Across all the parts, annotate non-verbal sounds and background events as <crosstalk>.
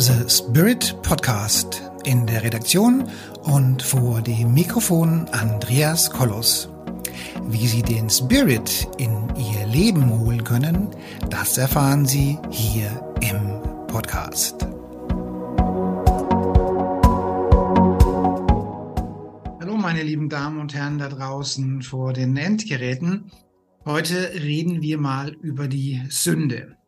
The Spirit Podcast. In der Redaktion und vor dem Mikrofon Andreas Kollos. Wie Sie den Spirit in Ihr Leben holen können, das erfahren Sie hier im Podcast. Hallo meine lieben Damen und Herren da draußen vor den Endgeräten. Heute reden wir mal über die Sünde.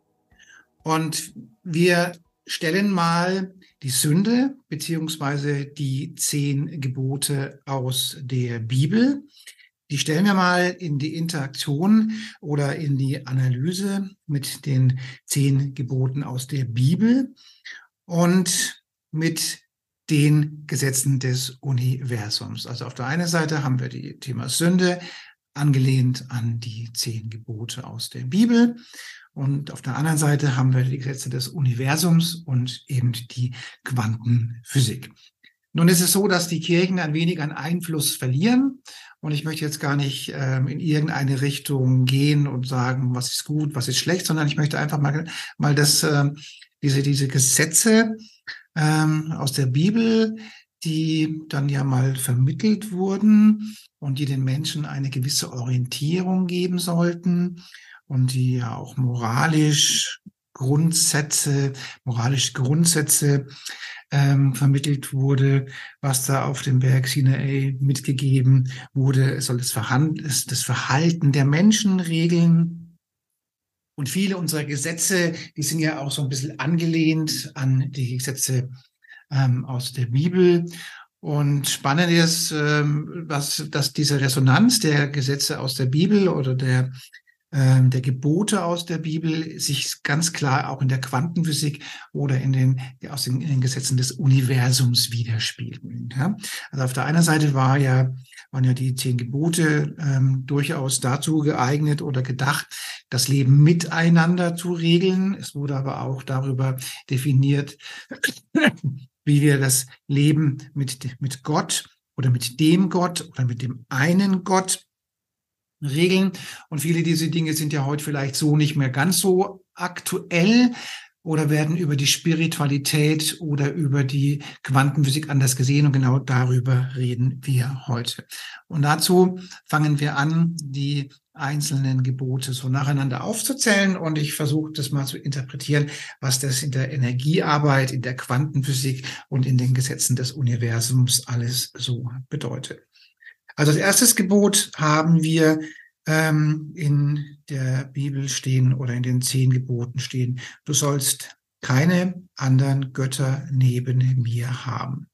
Und wir stellen mal die Sünde beziehungsweise die zehn Gebote aus der Bibel. Die stellen wir mal in die Interaktion oder in die Analyse mit den zehn Geboten aus der Bibel und mit den Gesetzen des Universums. Also auf der einen Seite haben wir die Thema Sünde, angelehnt an die zehn Gebote aus der Bibel. Und auf der anderen Seite haben wir die Gesetze des Universums und eben die Quantenphysik. Nun ist es so, dass die Kirchen ein wenig an Einfluss verlieren. Und ich möchte jetzt gar nicht ähm, in irgendeine Richtung gehen und sagen, was ist gut, was ist schlecht, sondern ich möchte einfach mal, mal das, äh, diese, diese Gesetze ähm, aus der Bibel, die dann ja mal vermittelt wurden und die den Menschen eine gewisse Orientierung geben sollten und die ja auch moralisch Grundsätze, moralische Grundsätze ähm, vermittelt wurde, was da auf dem Berg Sinai mitgegeben wurde. Es soll das, das Verhalten der Menschen regeln. Und viele unserer Gesetze, die sind ja auch so ein bisschen angelehnt an die Gesetze ähm, aus der Bibel. Und spannend ist, ähm, was, dass diese Resonanz der Gesetze aus der Bibel oder der ähm, der Gebote aus der Bibel sich ganz klar auch in der Quantenphysik oder in den, aus den, in den Gesetzen des Universums widerspiegeln. Ja? Also auf der einen Seite war ja, waren ja die zehn Gebote ähm, durchaus dazu geeignet oder gedacht, das Leben miteinander zu regeln. Es wurde aber auch darüber definiert, <clears throat> wie wir das Leben mit, mit Gott oder mit dem Gott oder mit dem einen Gott regeln. Und viele dieser Dinge sind ja heute vielleicht so nicht mehr ganz so aktuell oder werden über die Spiritualität oder über die Quantenphysik anders gesehen. Und genau darüber reden wir heute. Und dazu fangen wir an, die einzelnen Gebote so nacheinander aufzuzählen. Und ich versuche das mal zu interpretieren, was das in der Energiearbeit, in der Quantenphysik und in den Gesetzen des Universums alles so bedeutet. Also als erstes Gebot haben wir ähm, in der Bibel stehen oder in den zehn Geboten stehen, du sollst keine anderen Götter neben mir haben.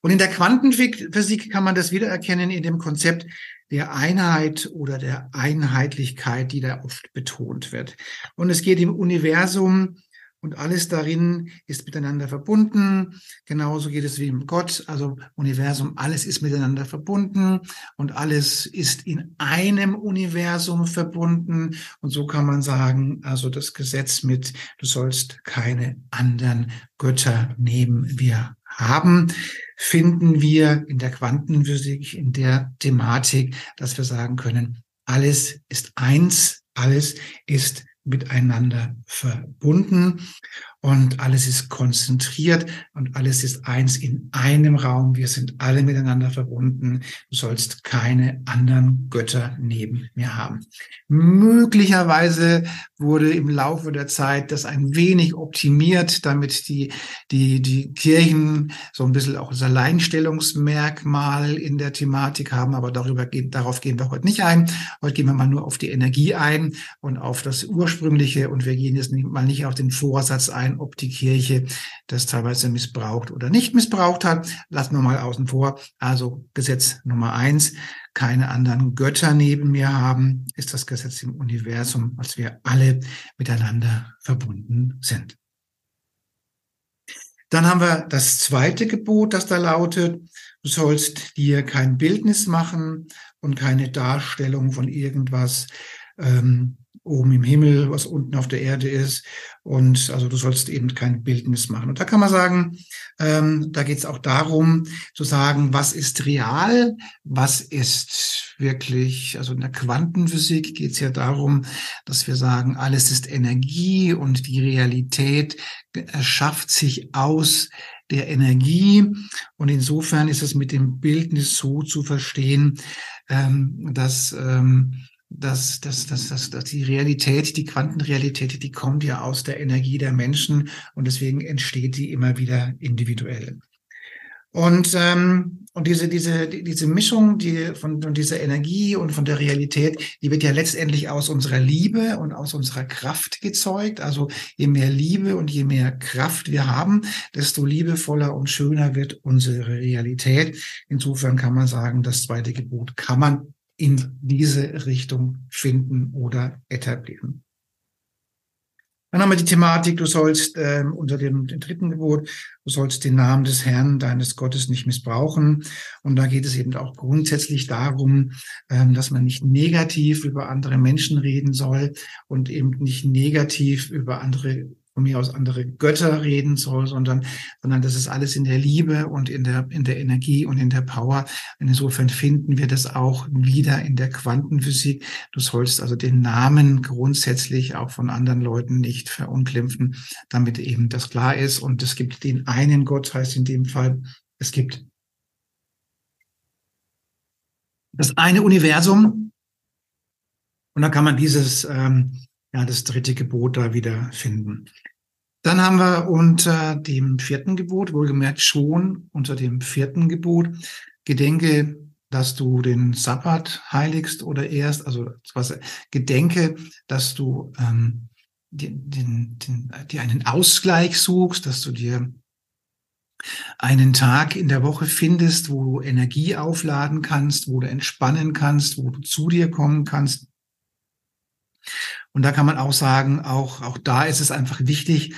Und in der Quantenphysik kann man das wiedererkennen in dem Konzept der Einheit oder der Einheitlichkeit, die da oft betont wird. Und es geht im Universum und alles darin ist miteinander verbunden. Genauso geht es wie im Gott, also Universum, alles ist miteinander verbunden und alles ist in einem Universum verbunden. Und so kann man sagen, also das Gesetz mit, du sollst keine anderen Götter neben wir haben, finden wir in der Quantenphysik, in der Thematik, dass wir sagen können, alles ist eins, alles ist miteinander verbunden und alles ist konzentriert und alles ist eins in einem Raum. Wir sind alle miteinander verbunden. Du sollst keine anderen Götter neben mir haben. Möglicherweise wurde im Laufe der Zeit das ein wenig optimiert, damit die, die, die Kirchen so ein bisschen auch das Alleinstellungsmerkmal in der Thematik haben. Aber darüber darauf gehen wir heute nicht ein. Heute gehen wir mal nur auf die Energie ein und auf das Ursprüngliche. Und wir gehen jetzt mal nicht auf den Vorsatz ein, ob die Kirche das teilweise missbraucht oder nicht missbraucht hat. Lassen wir mal außen vor. Also Gesetz Nummer eins, keine anderen Götter neben mir haben, ist das Gesetz im Universum, als wir alle miteinander verbunden sind. Dann haben wir das zweite Gebot, das da lautet, du sollst dir kein Bildnis machen und keine Darstellung von irgendwas ähm, oben im Himmel, was unten auf der Erde ist. Und also du sollst eben kein Bildnis machen. Und da kann man sagen, ähm, da geht es auch darum zu sagen, was ist real, was ist wirklich, also in der Quantenphysik geht es ja darum, dass wir sagen, alles ist Energie und die Realität erschafft sich aus der Energie. Und insofern ist es mit dem Bildnis so zu verstehen, ähm, dass, ähm, dass, dass, dass, dass, dass die Realität, die Quantenrealität, die kommt ja aus der Energie der Menschen und deswegen entsteht die immer wieder individuell. Und, ähm, und diese, diese, diese Mischung die von, von dieser Energie und von der Realität, die wird ja letztendlich aus unserer Liebe und aus unserer Kraft gezeugt. Also je mehr Liebe und je mehr Kraft wir haben, desto liebevoller und schöner wird unsere Realität. Insofern kann man sagen, das zweite Gebot kann man in diese Richtung finden oder etablieren. Dann haben wir die Thematik, du sollst äh, unter dem, dem, dritten Gebot, du sollst den Namen des Herrn, deines Gottes nicht missbrauchen. Und da geht es eben auch grundsätzlich darum, ähm, dass man nicht negativ über andere Menschen reden soll und eben nicht negativ über andere von mir aus andere Götter reden soll, sondern, sondern das ist alles in der Liebe und in der, in der Energie und in der Power. Und insofern finden wir das auch wieder in der Quantenphysik. Du sollst also den Namen grundsätzlich auch von anderen Leuten nicht verunglimpfen, damit eben das klar ist. Und es gibt den einen Gott, heißt in dem Fall, es gibt das eine Universum. Und da kann man dieses, ähm, ja, das dritte Gebot da wieder finden. Dann haben wir unter dem vierten Gebot, wohlgemerkt schon unter dem vierten Gebot, gedenke, dass du den Sabbat heiligst oder erst, also was, gedenke, dass du ähm, den, den, den, dir einen Ausgleich suchst, dass du dir einen Tag in der Woche findest, wo du Energie aufladen kannst, wo du entspannen kannst, wo du zu dir kommen kannst. Und da kann man auch sagen, auch, auch da ist es einfach wichtig,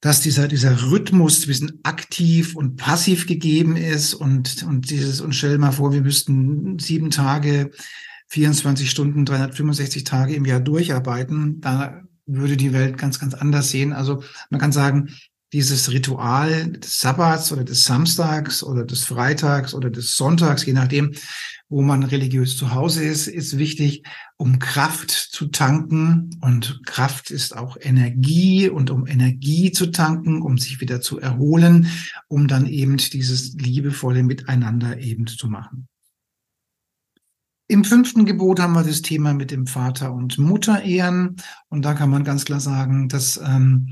dass dieser, dieser Rhythmus zwischen aktiv und passiv gegeben ist und, und dieses, und stell mal vor, wir müssten sieben Tage, 24 Stunden, 365 Tage im Jahr durcharbeiten. Da würde die Welt ganz, ganz anders sehen. Also man kann sagen, dieses Ritual des Sabbats oder des Samstags oder des Freitags oder des Sonntags, je nachdem, wo man religiös zu Hause ist, ist wichtig, um Kraft zu tanken. Und Kraft ist auch Energie und um Energie zu tanken, um sich wieder zu erholen, um dann eben dieses liebevolle Miteinander eben zu machen. Im fünften Gebot haben wir das Thema mit dem Vater und Mutter ehren. Und da kann man ganz klar sagen, dass ähm,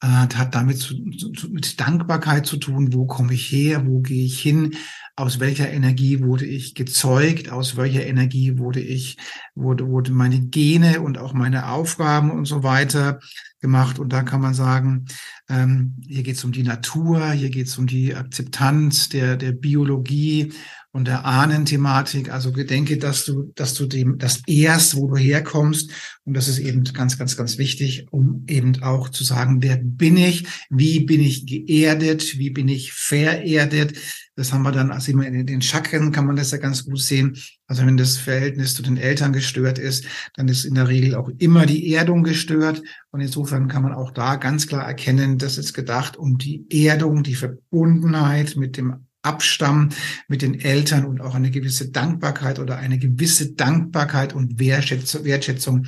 äh, hat damit zu, zu, mit Dankbarkeit zu tun. Wo komme ich her? Wo gehe ich hin? Aus welcher Energie wurde ich gezeugt? Aus welcher Energie wurde ich, wurde, wurde meine Gene und auch meine Aufgaben und so weiter gemacht? Und da kann man sagen, ähm, hier geht es um die Natur, hier geht es um die Akzeptanz der, der Biologie und der Ahnenthematik. Also gedenke, dass du, dass du dem, das erst, wo du herkommst. Und das ist eben ganz, ganz, ganz wichtig, um eben auch zu sagen, wer bin ich? Wie bin ich geerdet? Wie bin ich vererdet? Das haben wir dann, also immer in den Chakren kann man das ja ganz gut sehen. Also wenn das Verhältnis zu den Eltern gestört ist, dann ist in der Regel auch immer die Erdung gestört. Und insofern kann man auch da ganz klar erkennen, dass es gedacht um die Erdung, die Verbundenheit mit dem Abstammen mit den Eltern und auch eine gewisse Dankbarkeit oder eine gewisse Dankbarkeit und Wertschätzung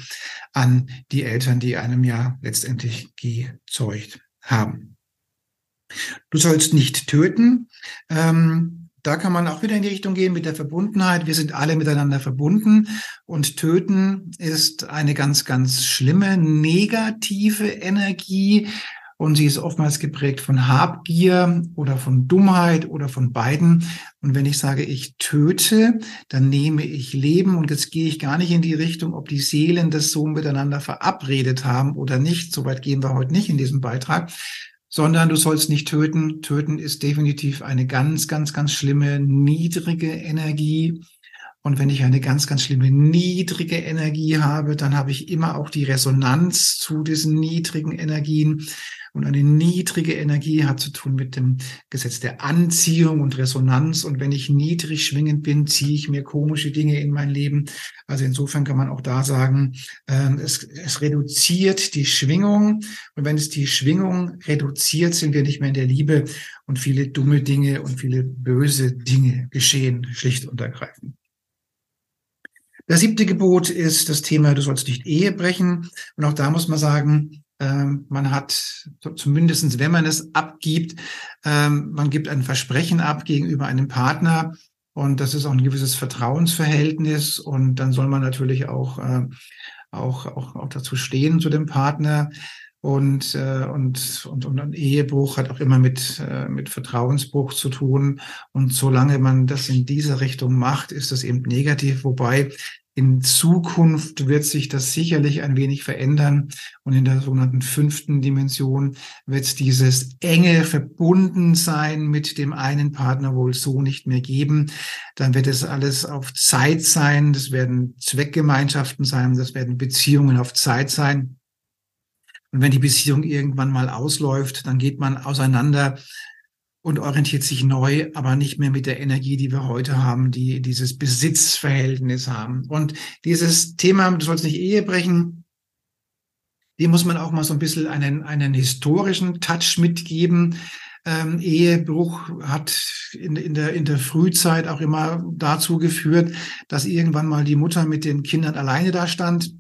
an die Eltern, die einem ja letztendlich gezeugt haben. Du sollst nicht töten. Ähm, da kann man auch wieder in die Richtung gehen mit der Verbundenheit. Wir sind alle miteinander verbunden und töten ist eine ganz, ganz schlimme negative Energie, und sie ist oftmals geprägt von Habgier oder von Dummheit oder von beiden. Und wenn ich sage, ich töte, dann nehme ich Leben. Und jetzt gehe ich gar nicht in die Richtung, ob die Seelen das so miteinander verabredet haben oder nicht. Soweit gehen wir heute nicht in diesem Beitrag. Sondern du sollst nicht töten. Töten ist definitiv eine ganz, ganz, ganz schlimme, niedrige Energie. Und wenn ich eine ganz, ganz schlimme niedrige Energie habe, dann habe ich immer auch die Resonanz zu diesen niedrigen Energien. Und eine niedrige Energie hat zu tun mit dem Gesetz der Anziehung und Resonanz. Und wenn ich niedrig schwingend bin, ziehe ich mir komische Dinge in mein Leben. Also insofern kann man auch da sagen, äh, es, es reduziert die Schwingung. Und wenn es die Schwingung reduziert, sind wir nicht mehr in der Liebe und viele dumme Dinge und viele böse Dinge geschehen, schlicht und ergreifend. Das siebte Gebot ist das Thema, du sollst nicht Ehe brechen. Und auch da muss man sagen, ähm, man hat zumindestens, wenn man es abgibt, ähm, man gibt ein Versprechen ab gegenüber einem Partner und das ist auch ein gewisses Vertrauensverhältnis und dann soll man natürlich auch, äh, auch, auch, auch dazu stehen zu dem Partner. Und, äh, und, und, und ein Ehebruch hat auch immer mit, äh, mit Vertrauensbruch zu tun. Und solange man das in dieser Richtung macht, ist das eben negativ. Wobei in Zukunft wird sich das sicherlich ein wenig verändern. Und in der sogenannten fünften Dimension wird dieses enge Verbundensein mit dem einen Partner wohl so nicht mehr geben. Dann wird es alles auf Zeit sein. Das werden Zweckgemeinschaften sein. Das werden Beziehungen auf Zeit sein. Und wenn die Beziehung irgendwann mal ausläuft, dann geht man auseinander und orientiert sich neu, aber nicht mehr mit der Energie, die wir heute haben, die dieses Besitzverhältnis haben. Und dieses Thema, du sollst nicht Ehe brechen, dem muss man auch mal so ein bisschen einen, einen historischen Touch mitgeben. Ähm, Ehebruch hat in, in, der, in der Frühzeit auch immer dazu geführt, dass irgendwann mal die Mutter mit den Kindern alleine da stand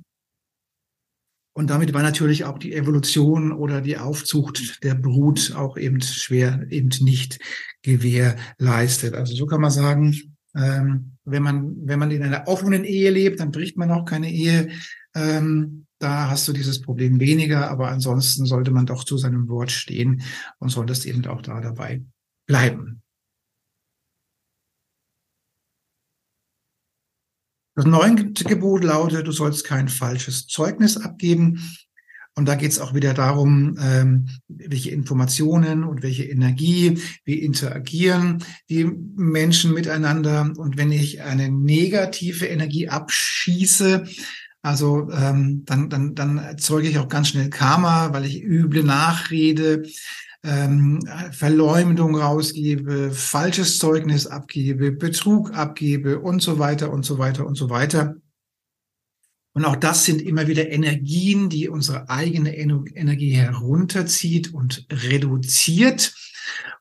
und damit war natürlich auch die Evolution oder die Aufzucht der Brut auch eben schwer, eben nicht gewährleistet. Also so kann man sagen, ähm, wenn man, wenn man in einer offenen Ehe lebt, dann bricht man auch keine Ehe. Ähm, da hast du dieses Problem weniger, aber ansonsten sollte man doch zu seinem Wort stehen und solltest eben auch da dabei bleiben. Das neunte Gebot lautet, du sollst kein falsches Zeugnis abgeben. Und da geht es auch wieder darum, ähm, welche Informationen und welche Energie, wie interagieren die Menschen miteinander. Und wenn ich eine negative Energie abschieße, also ähm, dann, dann, dann erzeuge ich auch ganz schnell Karma, weil ich üble Nachrede, ähm, Verleumdung rausgebe, falsches Zeugnis abgebe, Betrug abgebe und so weiter und so weiter und so weiter. Und auch das sind immer wieder Energien, die unsere eigene Energie herunterzieht und reduziert.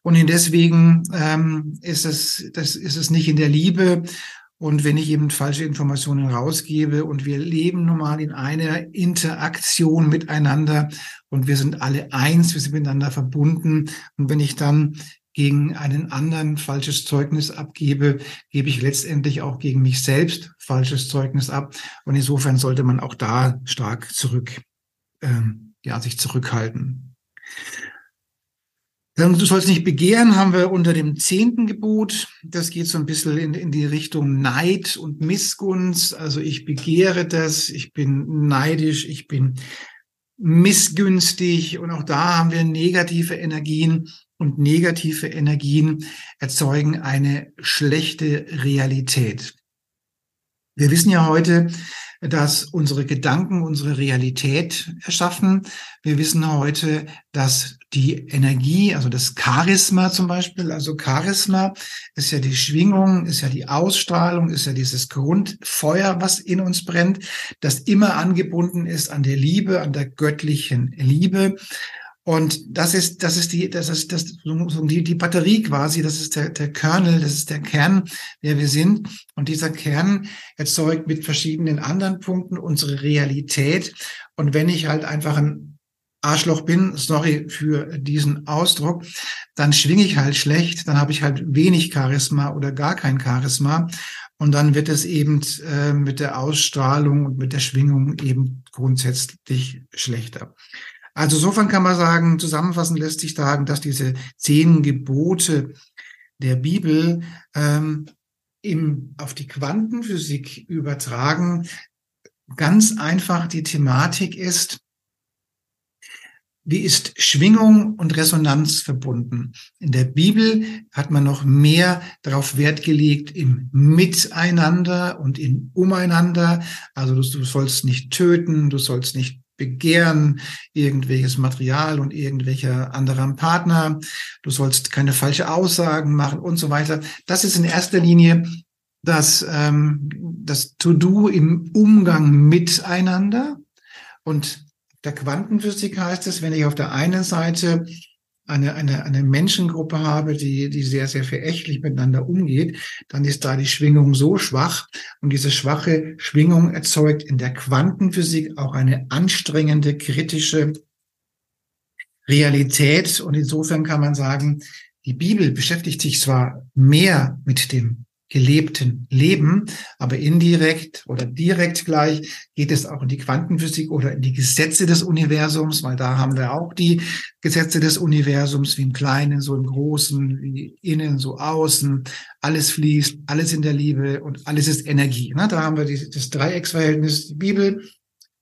Und deswegen ähm, ist es, das ist es nicht in der Liebe, und wenn ich eben falsche Informationen rausgebe und wir leben normal in einer Interaktion miteinander und wir sind alle eins, wir sind miteinander verbunden. Und wenn ich dann gegen einen anderen falsches Zeugnis abgebe, gebe ich letztendlich auch gegen mich selbst falsches Zeugnis ab. Und insofern sollte man auch da stark zurück, ähm, ja, sich zurückhalten. Du sollst nicht begehren, haben wir unter dem zehnten Gebot. Das geht so ein bisschen in, in, die Richtung Neid und Missgunst. Also ich begehre das, ich bin neidisch, ich bin missgünstig und auch da haben wir negative Energien und negative Energien erzeugen eine schlechte Realität. Wir wissen ja heute, dass unsere Gedanken unsere Realität erschaffen. Wir wissen heute, dass die Energie, also das Charisma zum Beispiel, also Charisma ist ja die Schwingung, ist ja die Ausstrahlung, ist ja dieses Grundfeuer, was in uns brennt, das immer angebunden ist an der Liebe, an der göttlichen Liebe. Und das ist, das ist die, das ist das, die, die Batterie quasi, das ist der, der Kernel, das ist der Kern, der wir sind. Und dieser Kern erzeugt mit verschiedenen anderen Punkten unsere Realität. Und wenn ich halt einfach ein Arschloch bin, sorry für diesen Ausdruck, dann schwinge ich halt schlecht, dann habe ich halt wenig Charisma oder gar kein Charisma. Und dann wird es eben äh, mit der Ausstrahlung und mit der Schwingung eben grundsätzlich schlechter. Also insofern kann man sagen, zusammenfassend lässt sich sagen, dass diese zehn Gebote der Bibel ähm, im, auf die Quantenphysik übertragen ganz einfach die Thematik ist, wie ist Schwingung und Resonanz verbunden? In der Bibel hat man noch mehr darauf Wert gelegt im Miteinander und im Umeinander. Also du, du sollst nicht töten, du sollst nicht begehren, irgendwelches Material und irgendwelcher anderer Partner. Du sollst keine falsche Aussagen machen und so weiter. Das ist in erster Linie das, ähm, das To-Do im Umgang miteinander. Und der Quantenphysik heißt es, wenn ich auf der einen Seite eine, eine, eine Menschengruppe habe, die, die sehr, sehr verächtlich miteinander umgeht, dann ist da die Schwingung so schwach und diese schwache Schwingung erzeugt in der Quantenphysik auch eine anstrengende, kritische Realität. Und insofern kann man sagen, die Bibel beschäftigt sich zwar mehr mit dem gelebten Leben, aber indirekt oder direkt gleich geht es auch in die Quantenphysik oder in die Gesetze des Universums, weil da haben wir auch die Gesetze des Universums, wie im Kleinen, so im Großen, wie innen, so außen. Alles fließt, alles in der Liebe und alles ist Energie. Ne? Da haben wir das Dreiecksverhältnis, die Bibel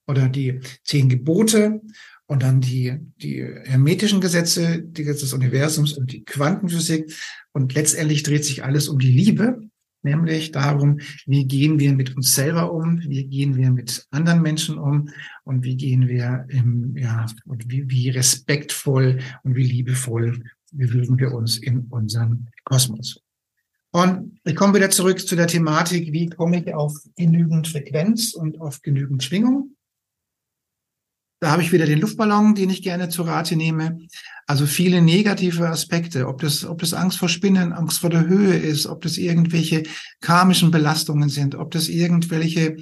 oder die zehn Gebote und dann die, die hermetischen Gesetze, die Gesetze des Universums und die Quantenphysik. Und letztendlich dreht sich alles um die Liebe nämlich darum, wie gehen wir mit uns selber um, wie gehen wir mit anderen Menschen um und wie gehen wir im, ja, und wie, wie respektvoll und wie liebevoll bewegen wir uns in unserem Kosmos. Und ich komme wieder zurück zu der Thematik, wie komme ich auf genügend Frequenz und auf genügend Schwingung. Da habe ich wieder den Luftballon, den ich gerne zu Rate nehme. Also viele negative Aspekte, ob das, ob das Angst vor Spinnen, Angst vor der Höhe ist, ob das irgendwelche karmischen Belastungen sind, ob das irgendwelche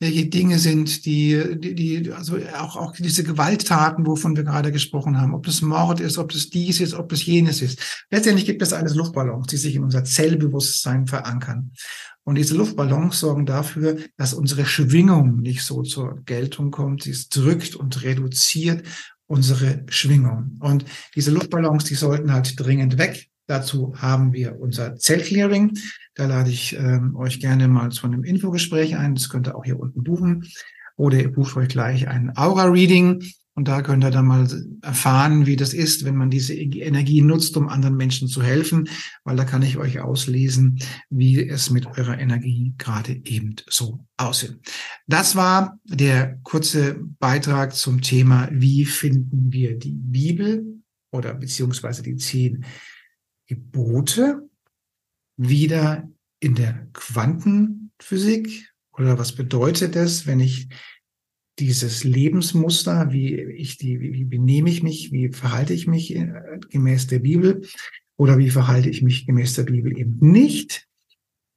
welche Dinge sind, die, die, die, also auch, auch diese Gewalttaten, wovon wir gerade gesprochen haben, ob das Mord ist, ob das dies ist, ob das jenes ist. Letztendlich gibt es alles Luftballons, die sich in unser Zellbewusstsein verankern. Und diese Luftballons sorgen dafür, dass unsere Schwingung nicht so zur Geltung kommt. Sie drückt und reduziert unsere Schwingung. Und diese Luftballons, die sollten halt dringend weg. Dazu haben wir unser Zellclearing. Da lade ich ähm, euch gerne mal zu einem Infogespräch ein. Das könnt ihr auch hier unten buchen. Oder ihr bucht euch gleich ein Aura-Reading. Und da könnt ihr dann mal erfahren, wie das ist, wenn man diese Energie nutzt, um anderen Menschen zu helfen, weil da kann ich euch auslesen, wie es mit eurer Energie gerade eben so aussieht. Das war der kurze Beitrag zum Thema, wie finden wir die Bibel oder beziehungsweise die zehn Gebote wieder in der Quantenphysik oder was bedeutet es, wenn ich dieses Lebensmuster, wie ich die, wie, benehme ich mich, wie verhalte ich mich äh, gemäß der Bibel oder wie verhalte ich mich gemäß der Bibel eben nicht.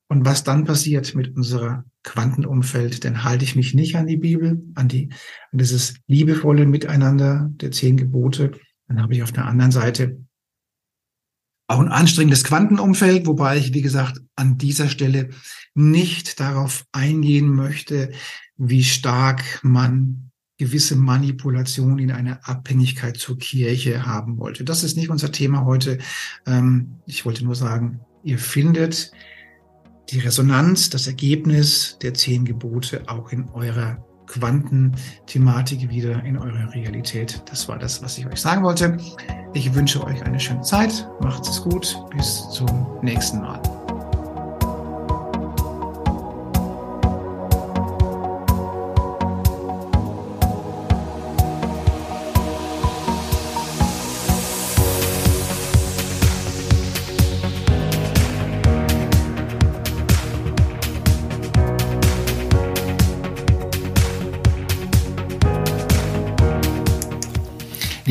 Und was dann passiert mit unserer Quantenumfeld, denn halte ich mich nicht an die Bibel, an die, an dieses liebevolle Miteinander der zehn Gebote, dann habe ich auf der anderen Seite auch ein anstrengendes Quantenumfeld, wobei ich, wie gesagt, an dieser Stelle nicht darauf eingehen möchte, wie stark man gewisse Manipulation in einer Abhängigkeit zur Kirche haben wollte. Das ist nicht unser Thema heute. Ähm, ich wollte nur sagen, ihr findet die Resonanz, das Ergebnis der zehn Gebote auch in eurer Quantenthematik wieder in eurer Realität. Das war das, was ich euch sagen wollte. Ich wünsche euch eine schöne Zeit. Macht es gut. Bis zum nächsten Mal.